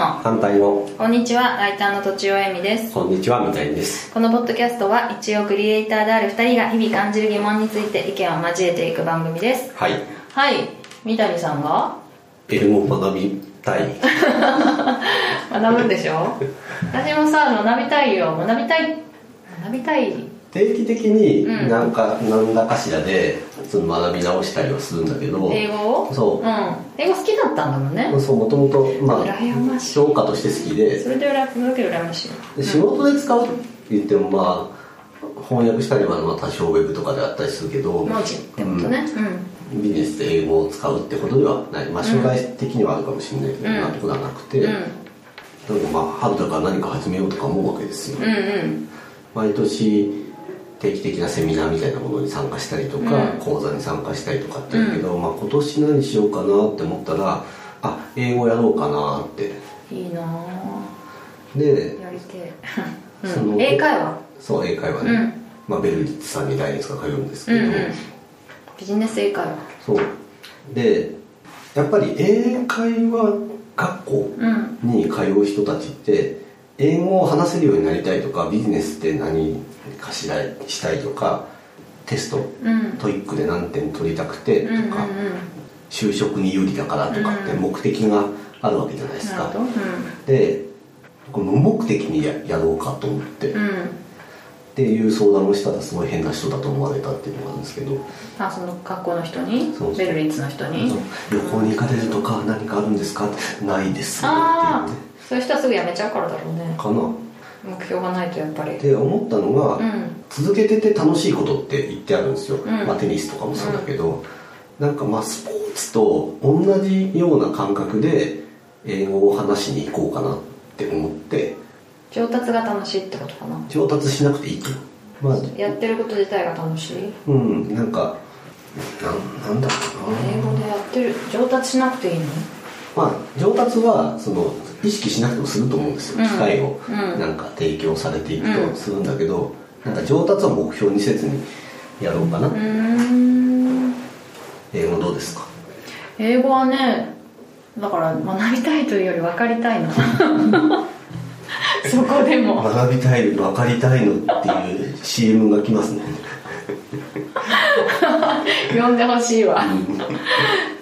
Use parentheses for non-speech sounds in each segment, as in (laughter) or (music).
の。反対の。こんにちはライターのとちおえみです。こんにちはみたいです。このポッドキャストは一応クリエイターである2人が日々感じる疑問について意見を交えていく番組です。はい。はい。三谷さんが英語を学びたい。(laughs) 学ぶんでしょ？(laughs) 私もさ学びたいよ。学びたい。学びたい定期的にうん。なんか、何らかしらでその学び直したりはするんだけど英語を？そう。うん。英語好きだったんだもんね。そうもともとまあ羨ましい。評価として好きで。それでだけ羨ましい。で仕事で使うって言ってもまあ翻訳したりはまあ多少ウェブとかであったりするけど文字ってことね。うん。ビジネスで英語を使うってことではない、まあ、将来的にはあるかもしれないけど、うん今のところはなくて、うん。なんかまあ春だから何か始めようとか思うわけですよ、うんうん。毎年定期的なセミナーみたいなものに参加したりとか、うん。講座に参加したりとかって言うけど、まあ、今年何しようかなって思ったらあ英語やろうかなって。いいなでぁやりてえ、(laughs) そのうん、英会話？そう英会話ね、うん。まあ、ベルリッツさんに来月から通うんですけど、うんうん。ビジネス英会話。そう。でやっぱり英会話学校うん。に通う人たちって英語を話せるようになりたいとかビジネスって何かしらしたいとかテストうん。トイックで何点取りたくてとうんうんうん。か、就職に有利だからとかってうん。目的があるわけじゃないですか。なるほ、ど。で無目的にややろうかと思って、っうん、うん、ていう相談をしたらすごい変な人だと思われたっていうのがあるんですけど。あその学校の人に？ベルリッツの人に？旅行に行かれるとか何かあるんですか？ってないですって言ってそういう人はすぐ辞めちゃうからだろうね。かな？目標がないとやっぱり。って思ったのが、うん。続けてて楽しいことって言ってあるんですよ、ん。まあ、テニスとかもそうだけど、なんかまあスポーツと同じような感覚で英語を話しに行こうかなって思って。上達が楽しいってことかな。上達しなくていいと。まあやってること自体が楽しい？うん。なんかなんなんだろうな。英語でやってる。上達しなくていいの？まあ上達はその意識しなくてもすると思うんですよ、うん。機会をうん。なんか提供されていくうん。とするんだけど、なんか上達は目標にせずにやろうかな、英語どうですか？英語はねだから学びたいというより分かりたいの。(laughs) そこでも。学びたい分かりたいのっていう CM が来ますね。(laughs) 呼んでほしいわ。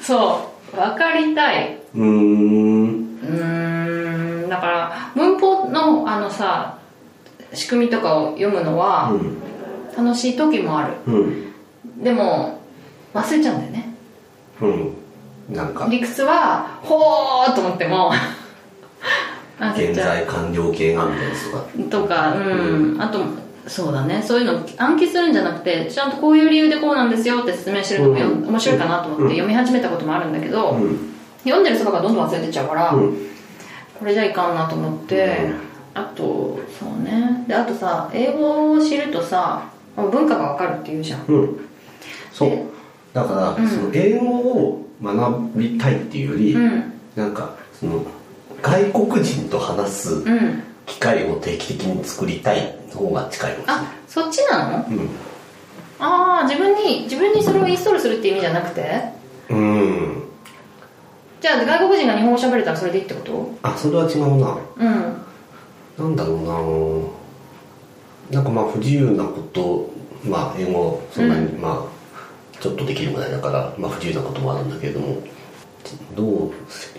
そう。分かりたい。うーん。うーんあのさ仕組みとかを読むのはうん。楽しい時もある。うん。でも忘れちゃうんだよね。うん。なんか。理屈はほーと思っても (laughs) 現在完了形がみたいなとか。とかうん、あとそうだね。そういうの暗記するんじゃなくてちゃんとこういう理由でこうなんですよって説明してるともよ、うん。面白いかなと思ってうん。読み始めたこともあるんだけど、うん。読んでるそばがどんどん忘れてっちゃうから、うん。これじゃいかんなと思って、あとそうね。であとさ英語を知るとさ文化がわかるって言うじゃん。うん。そう。でだから、うん。その英語を学びたいっていうより、うん。なんかその外国人と話すうん。機会を定期的に作りたいの方が近いかもしれない。あそっちなの？うん。ああ自分に自分にそれをインストールするって意味じゃなくて？うん。じゃあ外国人が日本語喋れたらそれでいいってこと？あそれは違うな。うんなんだろうななんかまあ不自由なことまあ英語そんなに、まあちょっとできるぐらいだから、まあ、不自由なこともあるんだけれどもどう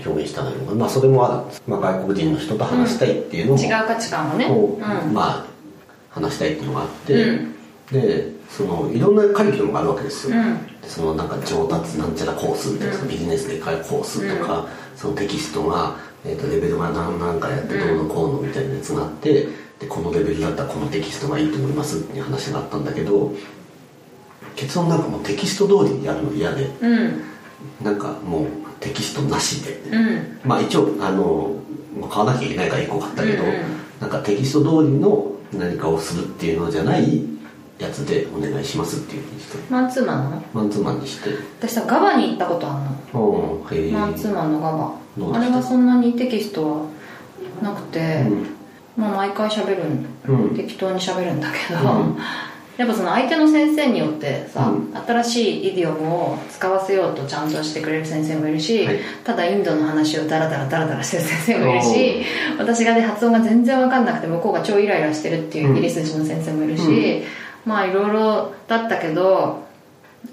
表現したらいいのかな。まあそれもある、まあ、外国人の人と話したいっていうのも、違う価値観をね。こううん。まあ話したいっていうのがあって、うん。でそのいろんなカリキュラムがあるわけですよ、うん。でそのなんか上達なんちゃらコースみたいな、うん。ビジネスで買うコースとか、そのテキストが、えー、とレベルが何何かやってどうのこうのみたいなやつがあってでこのレベルだったらこのテキストがいいと思いますっていう話があったんだけど結論なんかもうテキスト通りにやるの嫌でうん。なんかもうテキストなしで、うん。まあ一応あの買わなきゃいけないから行こうかったけど、うん。うんなんかテキスト通りの何かをするっていうのじゃないやつでお願いしますっていうふうにして。マンツーマンなのマンツーマンにして。私さガバに行ったことあるの。うんへえマンツーマンのガバあれはそんなにテキストはなくて、うん。まあ毎回喋るん、うん。適当に喋るんだけど、うん。やっぱその相手の先生によってさ、うん。新しいイディオムを使わせようとちゃんとしてくれる先生もいるし、はい。ただインドの話をダラダラダラダラしてる先生もいるし私がね発音が全然分かんなくて向こうが超イライラしてるっていうイギリス人の先生もいるし、まあいろいろだったけど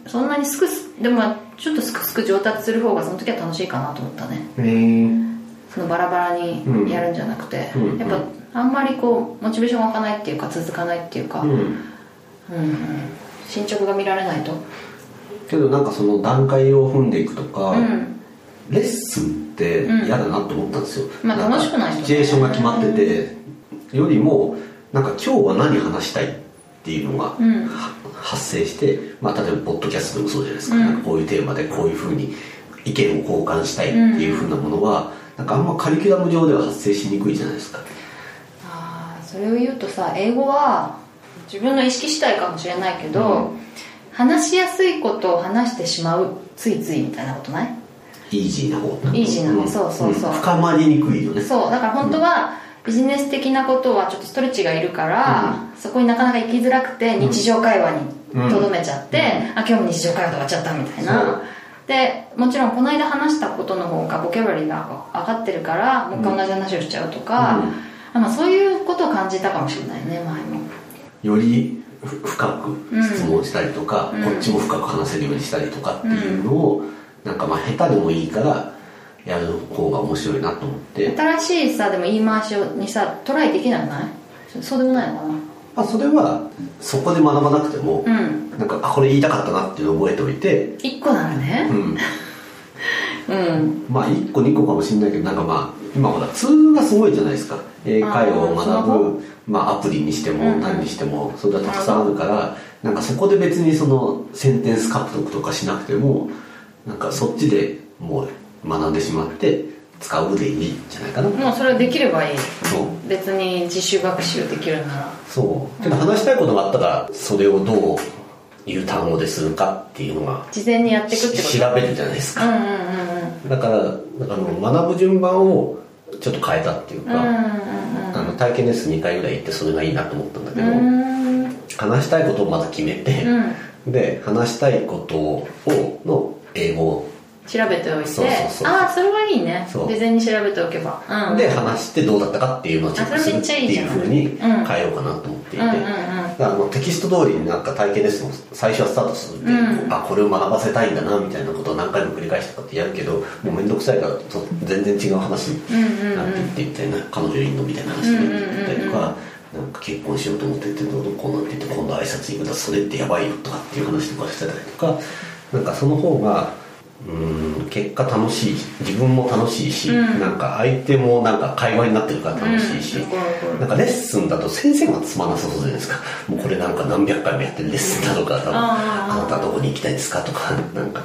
そんなにすくすでもまあちょっとすくすく上達する方がその時は楽しいかなと思ったね。へえそのバラバラにやるんじゃなくて、うん。やっぱあんまりこうモチベーションが湧かないっていうか続かないっていうか、うん。うん。うん進捗が見られないと。けどなんかその段階を踏んでいくとか、うん。レッスンって嫌だなと思ったんですよ、まあんか楽しくないシチュエーションが決まっててよりもなんか今日は何話したいっていうのが、うん。は発生して、まあ、例えばポッドキャストでもそうじゃないですか,、うん。なんかこういうテーマでこういうふうに意見を交換したいっていうふうなものは、なんかあんまカリキュラム上では発生しにくいじゃないですか。ああそれを言うとさ英語は自分の意識次第かもしれないけど、話しやすいことを話してしまうついついみたいなことない？イージーな方イージーな方そうそうそう。ん。深まりにくいよね。そうだから本当はビジネス的なことはちょっとストレッチがいるから、そこになかなか行きづらくて日常会話にとどめちゃって、あ今日も日常会話で終わっちゃったみたいな。でもちろんこの間話したことの方がボキャブラリーが上がってるからもう一回同じ話をしちゃうとか、あまあ、そういうことを感じたかもしれないね前も。よりふ深く質問したりとか、うん。こっちも深く話せるようにしたりとかっていうのを、なんかまあ下手でもいいからやる方が面白いなと思って、新しいさでも言い回しにさトライできなくない？そうでもないのかな？まあ、それはそこで学ばなくても、うん。なんかあこれ言いたかったなっていうのを覚えておいて、一個ならね。うん、うん。まあ1個2個かもしれないけどなんかまあ今ほらツールがすごいじゃないですか。英会話を学ホぶまあ、アプリにしてもうん。うん何にしてもそれがたくさんあるからなんかそこで別にそのセンテンス獲得とかしなくてもなんかそっちでもう学んでしまって使うでいいんじゃないかな。もうそれできればいい。そう。別に自主学習できるなら。そう。けど話したいことがあったらそれをどういう単語でするかっていうのが事前にやっていくってこと？し調べるじゃないですか。うんうんうんだからあの学ぶ順番をちょっと変えたっていうか、うんうんあの体験レッスン2回ぐらい行ってそれがいいなと思ったんだけど、うんうん。話したいことをまず決めて、うん。で話したいことをの英語を調べておいて。ああそれはいいね。事前に調べておけば。うん。で話してどうだったかっていうのをチェックするっていうふうに変えようかなと思っていて、うんうんうん。だからあのテキスト通りになんか体験レッスンを最初はスタートするって、うん。あこれを学ばせたいんだなみたいなことを何回も繰り返してとかってやるけどもう面倒くさいからと全然違う話になっていってみたいな、彼女いんのみたいな話になっていったりとか、なんか結婚しようと思っててどうこうなって言って今度挨拶行くだそれってやばいよとかっていう話とかしてたりとかなんかその方がうん結果楽しい自分も楽しいし、うん。なんか相手もなんか会話になってるから楽しいし、うん。なんかレッスンだと先生がつまなさそうじゃないですか。もうこれなんか何百回もやってるレッスンだとか多分あなたはどこに行きたいですかとかなんか。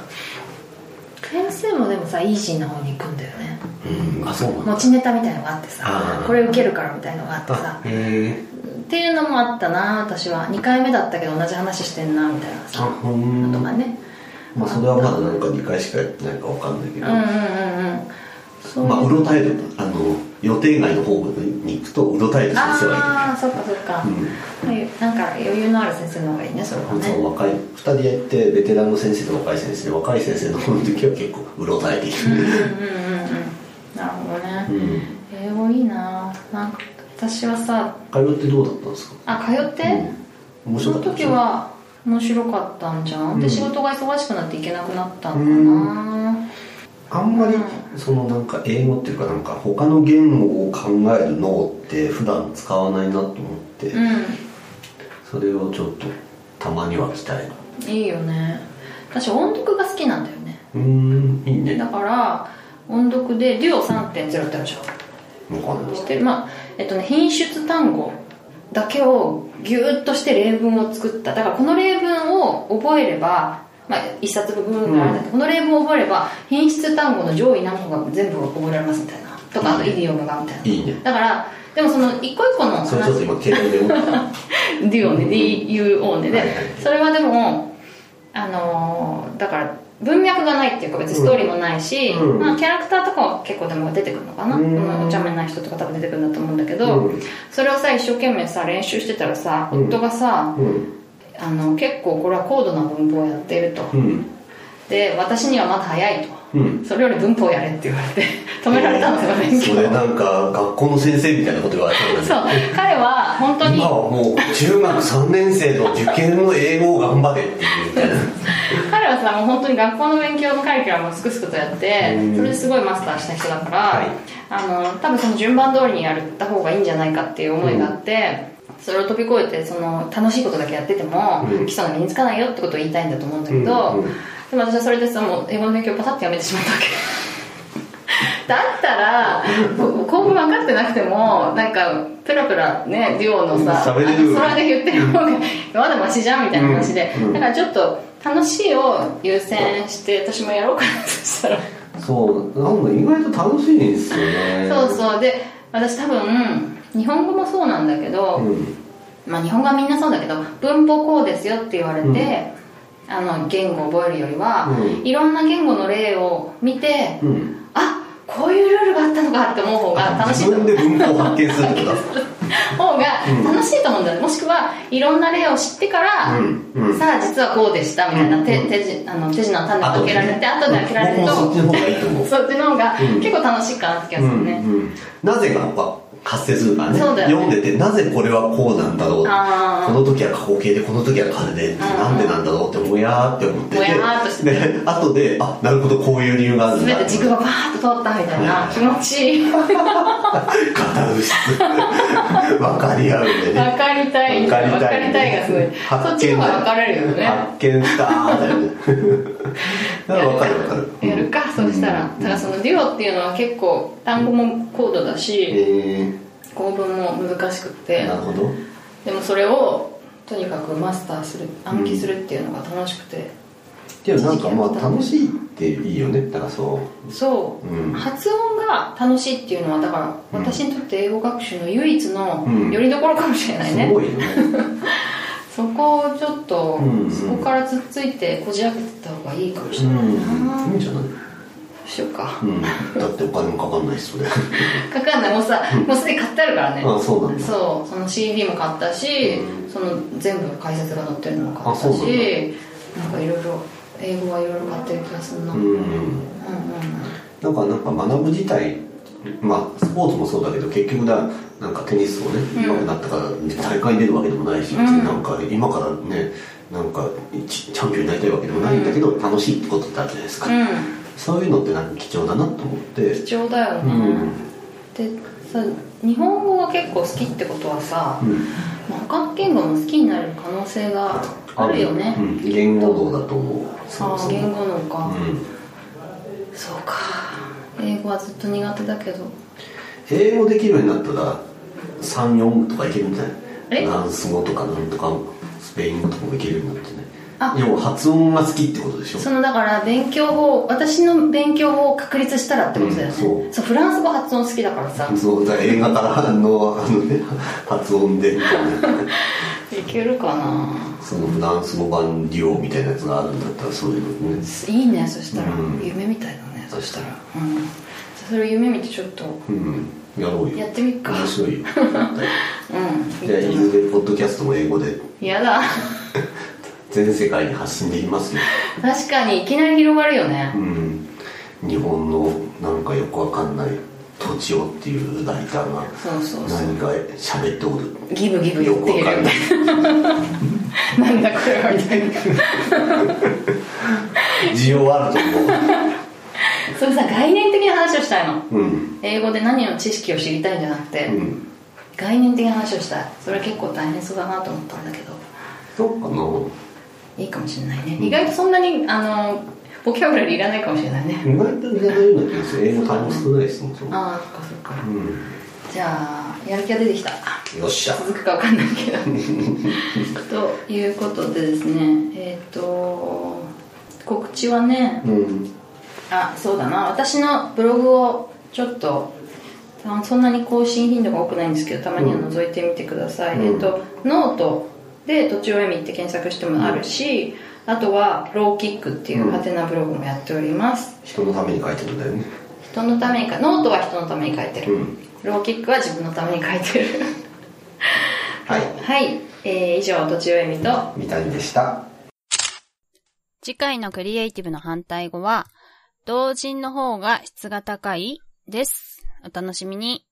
先生もでもさイージーな方に行くんだよね。うんあそう持ちネタみたいのがあってさこれ受けるからみたいのがあってあさへっていうのもあったな私は。2回目だったけど同じ話してんなみたいなえさ。あうん。とかねまあそれはまだなんか2回しかやってないかわかんないけど、うんうんうんうん。そういう。まあうろたえるあの予定外の方に行くとうろたえる先生はいるああそっかそっか、はい。なんか余裕のある先生の方がいいねそれはね。そう若い2人やってベテランの先生と若い先生で若い先生の方の時は結構うろたえているうんうんうんうんうん。なるほどね、うん。英語いいな。なんか私はさ通ってどうだったんですか？あ通って、面その白かったです時は面白かったんじゃん、うん。で仕事が忙しくなって行けなくなったのかな、あんまりそのなんか英語っていうかなんか他の言語を考える脳って普段使わないなと思って、うそれをちょっとたまには鍛えるん。いいよね。私音読が好きなんだよね。うーんいいね。だから音読でデュオ3.0ってあるじゃん。わかんないまあえっとね品質単語だけをギューッとして例文を作った。だからこの例文を覚えればまあ一冊分があるんだけど、この例文を覚えれば品質単語の上位何個が全部覚えられますみたいな。とかあとイディオムがみたいな。いいね。だからでもその一個一個の話それちょっと今携帯で。思ったデュオね。DUO ねでそれはでもあのーだから文脈がないっていうか別にストーリーもないし、うん。まあ、キャラクターとかは結構でも出てくるのかな、うん。うんお茶目な人とか多分出てくるんだと思うんだけど、うん。それをさ一生懸命さ練習してたらさうん。夫がさうん「あの結構これは高度な文法をやっていると、うん。で私にはまだ早いと、うん。それより文法をやれって言われて止められたんですよ勉強それなんか学校の先生みたいなこと言われたんだね。そう。彼は本当に今はもう中学3年生の受験の英語を頑張れっていうみたいな。(laughs) 彼はさもう本当に学校の勉強のカリキュラムをすくすくとやってうん。それですごいマスターした人だから、はい。あの多分その順番通りにやった方がいいんじゃないかっていう思いがあって、それを飛び越えてその楽しいことだけやってても、うん。基礎が身につかないよってことを言いたいんだと思うんだけど、うんうんでも私はそれでさもう英語の勉強をパタッとやめてしまったわけ。(laughs) だったら構文分かってなくてもなんかプラプラねデュオのさ喋れで言ってる方が (laughs) まだマシじゃんみたいな話で、うん。うん。だからちょっと楽しいを優先して私もやろうかなとしたら。そう。なんか意外と楽しいんですよね。そうそう。で私多分日本語もそうなんだけど、うん。まあ日本語はみんなそうだけど文法こうですよって言われて、あの言語を覚えるよりは、うん。いろんな言語の例を見て、うん。あこういうルールがあったのかって思う方が楽しい自分で文法を発見するってことだ。(laughs) 方が楽しいと思うんだよね。もしくはいろんな例を知ってから、うん。うん。さあ実はこうでしたみたいな手,、うん。手じあの手品の種を開けられて後で開けられるとそっちの方が結構楽しいかなって気がするね、うんうん。なぜがわ発生するからね。ね。読んでてなぜこれはこうなんだろう。この時は過去形でこの時は風でん。なんでなんだろうってもやーって思って。てで後であなるほどこういう理由があるんだ。全て軸がバーッと通ったみたいな気持ち。いい分カタルシス分かり合うでね。かりたい分かりたい。分かりたいがすごい。発見そっちの方が分かれるよね。発見した。ーだよね。(laughs) だから分かる分かる。やる。かそしたら。だからそのデュオっていうのは結構単語も高度だし。え構文も難しくって。ー、なるほど。でもそれをとにかくマスターする暗記するっていうのが楽しくて、けどなんかまあ楽しいっていいよね。だからそう。そう、うん。発音が楽しいっていうのはだからうん。私にとって英語学習の唯一のうん。よりどころかもしれないね、すごいよね。(laughs) そこをちょっと、うん。そこからつっついてこじ開けてた方がいいかもしうんれないな、いいん。じゃないどうしようか、うん。だってお金もかかんないしそれかかんない。もうさ、もうすでに買ってあるからね。あそうなんだ。そう。その CD も買ったし、うその全部解説が載ってるのも買ったしなんかいろいろ英語はいろいろ買ってる気がするな、うん、うん。うんなんかなんか学ぶ自体まあスポーツもそうだけど結局だなんかテニスをねうん。上手くなったから大会に出るわけでもないし、うん。なんか今からねなんかチチャンピオンになりたいわけでもないんだけど、楽しいってことってあるじゃないですか、うんそういうのってなんか貴重だなと思って。貴重だよね、でさ日本語が結構好きってことはさ、うん。まあ他の言語も好きになれる可能性があるよね、うん、言語道だと思う。ああ言語のか、うん。そうか。英語はずっと苦手だけど。英語できるようになったら34とかいけるんじゃない？え？フランス語とかなんとかスペイン語とかもいけるようになってね。あ要は発音が好きってことでしょ？そのだから勉強法私の勉強法を確立したらってことだよね、うんそう。フランス語発音好きだからさ。そうだから映画からのあの、ね、(laughs) 発音で (laughs) いけるかな。そのフランス語版デュオみたいなやつがあるんだったらそういうのね。いいねそしたら、うん。夢みたいだねそしたら。うん。それを夢見てちょっと。うん。やろうよ。やってみっか。面白いよ。(laughs) うん。じゃあいずれポッドキャストも英語で。やだ全世界に発信できますよ。確かにいきなり広がるよね。うん。日本のなんかよくわかんない土地をっていうライターがそうそうそう。何か喋っておる。ギブギブよ言っている。くわかんない。(laughs) なんだこれはみたいな。(laughs) 需要あると思それさ概念的な話をしたいの。ううん。英語で何の知識を知りたいんじゃなくて、うん。概念的な話をしたい。それは結構大変そうだなと思ったんだけど。そうかないいかもしれないね、意外とそんなにあのボキャブラリーいらないかもしれないね。意外といらないような気がする。英語単語少ないですもんそもああそっかそっか。うじゃあやる気が出てきた。んよっしゃ。続くか分かんないけど。(laughs) (laughs) ということでですね。えっ、と告知はねうん。あそうだな。私のブログをちょっとあそんなに更新頻度が多くないんですけどたまには覗いてみてください、うん。えっ、とノートで「とちおえみ」って検索してもあるし、あとは「ローキック」っていうハテナブログもやっております。人のために書いてるんだよね。人のためにかノートは人のために書いてる、うん。ローキックは自分のために書いてる。はい。はい。えー、以上、とちおえみと、三谷でした。次回のクリエイティブの反対語は、同人の方が質が高いです。お楽しみに。